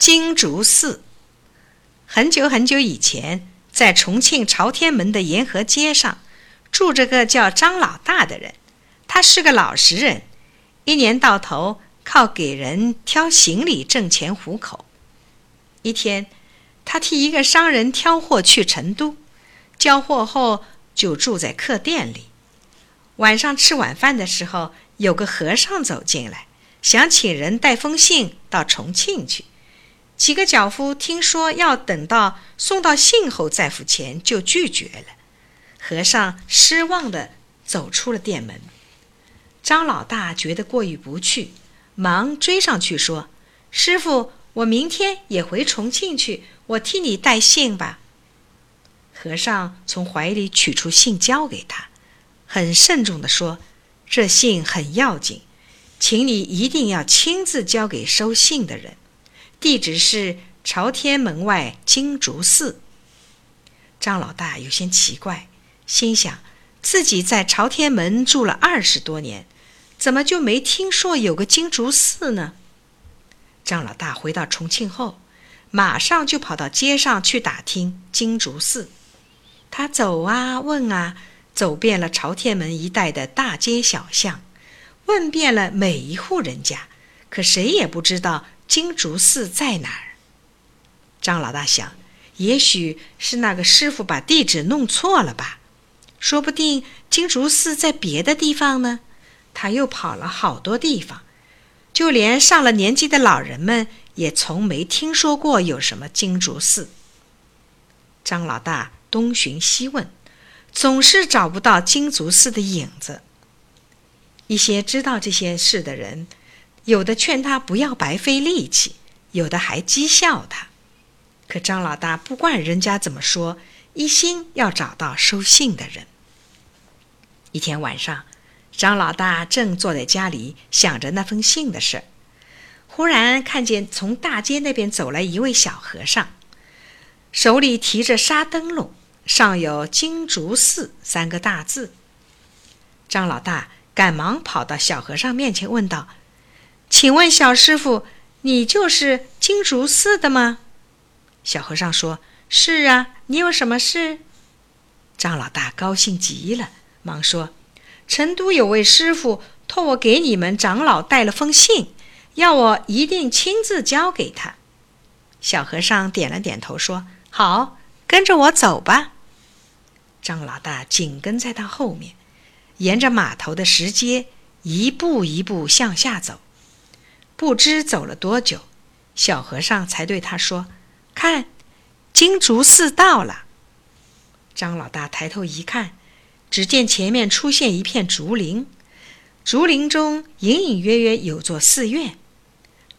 金竹寺。很久很久以前，在重庆朝天门的沿河街上，住着个叫张老大的人。他是个老实人，一年到头靠给人挑行李挣钱糊口。一天，他替一个商人挑货去成都，交货后就住在客店里。晚上吃晚饭的时候，有个和尚走进来，想请人带封信到重庆去。几个脚夫听说要等到送到信后再付钱，就拒绝了。和尚失望地走出了店门。张老大觉得过意不去，忙追上去说：“师傅，我明天也回重庆去，我替你带信吧。”和尚从怀里取出信交给他，很慎重地说：“这信很要紧，请你一定要亲自交给收信的人，地址是朝天门外金竹寺。”张老大有些奇怪，心想。自己在朝天门住了二十多年，怎么就没听说有个金竹寺呢？张老大回到重庆后，马上就跑到街上去打听金竹寺。他走啊问啊，走遍了朝天门一带的大街小巷，问遍了每一户人家，可谁也不知道金竹寺在哪儿。张老大想，也许是那个师傅把地址弄错了吧。说不定金竹寺在别的地方呢。他又跑了好多地方，就连上了年纪的老人们也从没听说过有什么金竹寺。张老大东寻西问，总是找不到金竹寺的影子。一些知道这些事的人，有的劝他不要白费力气，有的还讥笑他。可张老大不管人家怎么说，一心要找到收信的人。一天晚上，张老大正坐在家里想着那封信的事，忽然看见从大街那边走来一位小和尚，手里提着沙灯笼，上有“金竹寺”三个大字。张老大赶忙跑到小和尚面前问道：“请问小师傅，你就是金竹寺的吗？”小和尚说：“是啊，你有什么事？”张老大高兴极了。忙说：“成都有位师傅托我给你们长老带了封信，要我一定亲自交给他。”小和尚点了点头，说：“好，跟着我走吧。”张老大紧跟在他后面，沿着码头的石阶一步一步向下走。不知走了多久，小和尚才对他说：“看，金竹寺到了。”张老大抬头一看。只见前面出现一片竹林，竹林中隐隐约约有座寺院。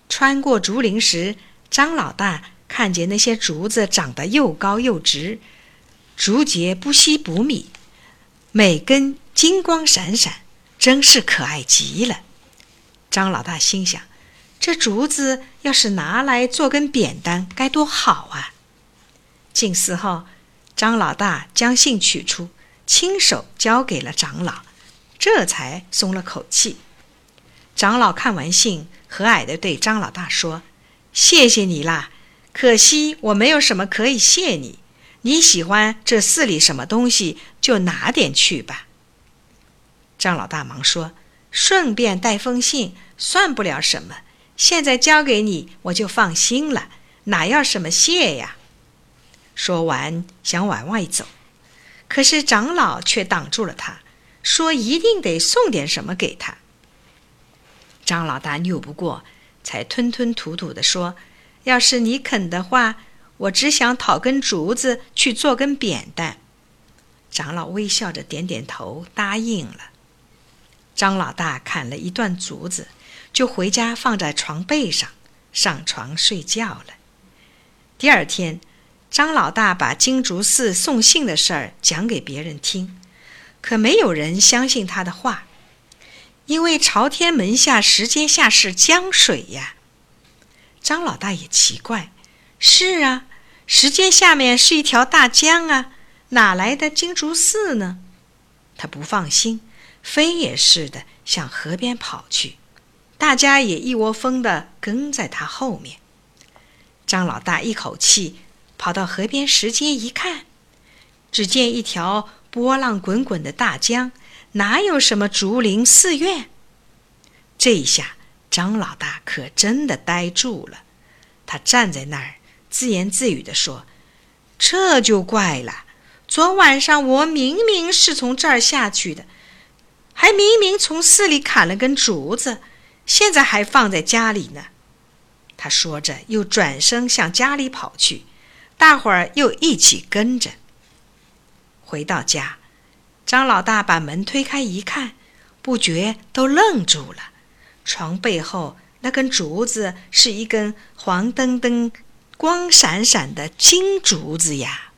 穿过竹林时，张老大看见那些竹子长得又高又直，竹节不稀不密，每根金光闪闪，真是可爱极了。张老大心想：这竹子要是拿来做根扁担，该多好啊！进寺后，张老大将信取出。亲手交给了长老，这才松了口气。长老看完信，和蔼地对张老大说：“谢谢你啦，可惜我没有什么可以谢你。你喜欢这寺里什么东西，就拿点去吧。”张老大忙说：“顺便带封信，算不了什么。现在交给你，我就放心了，哪要什么谢呀？”说完，想往外走。可是长老却挡住了他，说：“一定得送点什么给他。”张老大拗不过，才吞吞吐吐地说：“要是你肯的话，我只想讨根竹子去做根扁担。”长老微笑着点点头，答应了。张老大砍了一段竹子，就回家放在床背上，上床睡觉了。第二天。张老大把金竹寺送信的事儿讲给别人听，可没有人相信他的话，因为朝天门下石阶下是江水呀。张老大也奇怪：“是啊，石阶下面是一条大江啊，哪来的金竹寺呢？”他不放心，飞也似的向河边跑去，大家也一窝蜂地跟在他后面。张老大一口气跑到河边石阶一看，只见一条波浪滚滚的大江，哪有什么竹林寺院？这一下，张老大可真的呆住了。他站在那儿，自言自语地说：“这就怪了。昨晚上我明明是从这儿下去的，还明明从寺里砍了根竹子，现在还放在家里呢。”他说着，又转身向家里跑去，大伙儿又一起跟着。回到家，张老大把门推开一看，不觉都愣住了。床背后那根竹子是一根黄澄澄、光闪闪的金竹子呀！